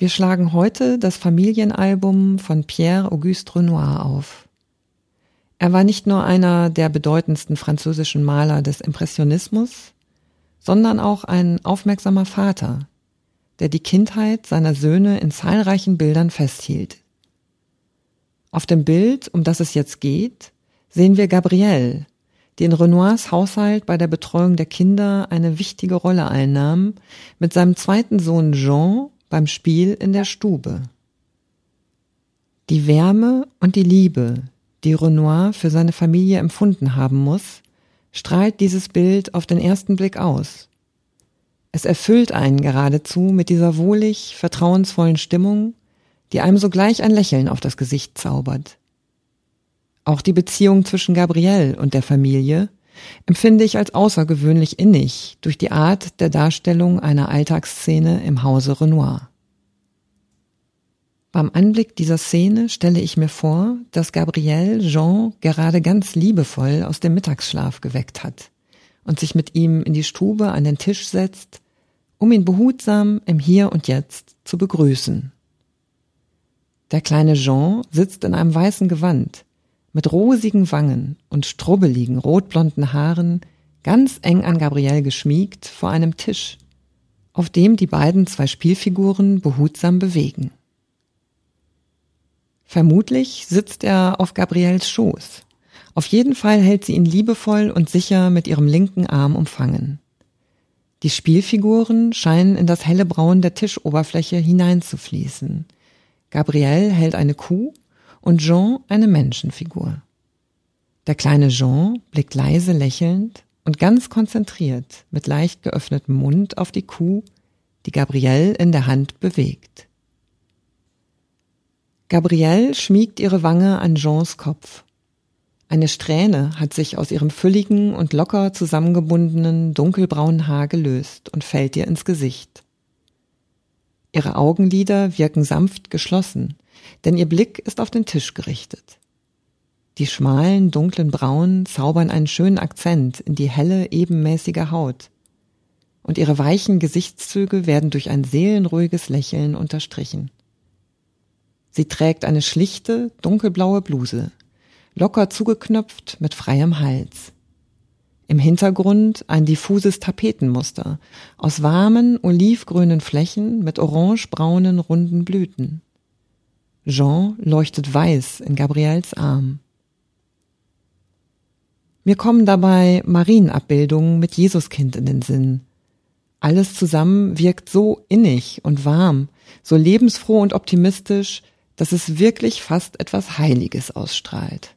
Wir schlagen heute das Familienalbum von Pierre-Auguste Renoir auf. Er war nicht nur einer der bedeutendsten französischen Maler des Impressionismus, sondern auch ein aufmerksamer Vater, der die Kindheit seiner Söhne in zahlreichen Bildern festhielt. Auf dem Bild, um das es jetzt geht, sehen wir Gabrielle, die in Renoirs Haushalt bei der Betreuung der Kinder eine wichtige Rolle einnahm, mit seinem zweiten Sohn Jean beim Spiel in der Stube. Die Wärme und die Liebe, die Renoir für seine Familie empfunden haben muss, strahlt dieses Bild auf den ersten Blick aus. Es erfüllt einen geradezu mit dieser wohlig vertrauensvollen Stimmung, die einem sogleich ein Lächeln auf das Gesicht zaubert. Auch die Beziehung zwischen Gabrielle und der Familie empfinde ich als außergewöhnlich innig durch die Art der Darstellung einer Alltagsszene im Hause Renoir. Beim Anblick dieser Szene stelle ich mir vor, dass Gabrielle Jean gerade ganz liebevoll aus dem Mittagsschlaf geweckt hat und sich mit ihm in die Stube an den Tisch setzt, um ihn behutsam im Hier und Jetzt zu begrüßen. Der kleine Jean sitzt in einem weißen Gewand, mit rosigen Wangen und strubbeligen rotblonden Haaren, ganz eng an Gabrielle geschmiegt, vor einem Tisch, auf dem die beiden zwei Spielfiguren behutsam bewegen. Vermutlich sitzt er auf Gabriels Schoß. Auf jeden Fall hält sie ihn liebevoll und sicher mit ihrem linken Arm umfangen. Die Spielfiguren scheinen in das helle Braun der Tischoberfläche hineinzufließen. Gabrielle hält eine Kuh und Jean eine Menschenfigur. Der kleine Jean blickt leise lächelnd und ganz konzentriert mit leicht geöffnetem Mund auf die Kuh, die Gabrielle in der Hand bewegt. Gabrielle schmiegt ihre Wange an Jeans Kopf. Eine Strähne hat sich aus ihrem fülligen und locker zusammengebundenen dunkelbraunen Haar gelöst und fällt ihr ins Gesicht. Ihre Augenlider wirken sanft geschlossen, denn ihr Blick ist auf den Tisch gerichtet. Die schmalen, dunklen Brauen zaubern einen schönen Akzent in die helle, ebenmäßige Haut, und ihre weichen Gesichtszüge werden durch ein seelenruhiges Lächeln unterstrichen. Sie trägt eine schlichte, dunkelblaue Bluse, locker zugeknöpft mit freiem Hals. Im Hintergrund ein diffuses Tapetenmuster aus warmen, olivgrünen Flächen mit orangebraunen, runden Blüten. Jean leuchtet weiß in Gabriels Arm. Mir kommen dabei Marienabbildungen mit Jesuskind in den Sinn. Alles zusammen wirkt so innig und warm, so lebensfroh und optimistisch, dass es wirklich fast etwas Heiliges ausstrahlt.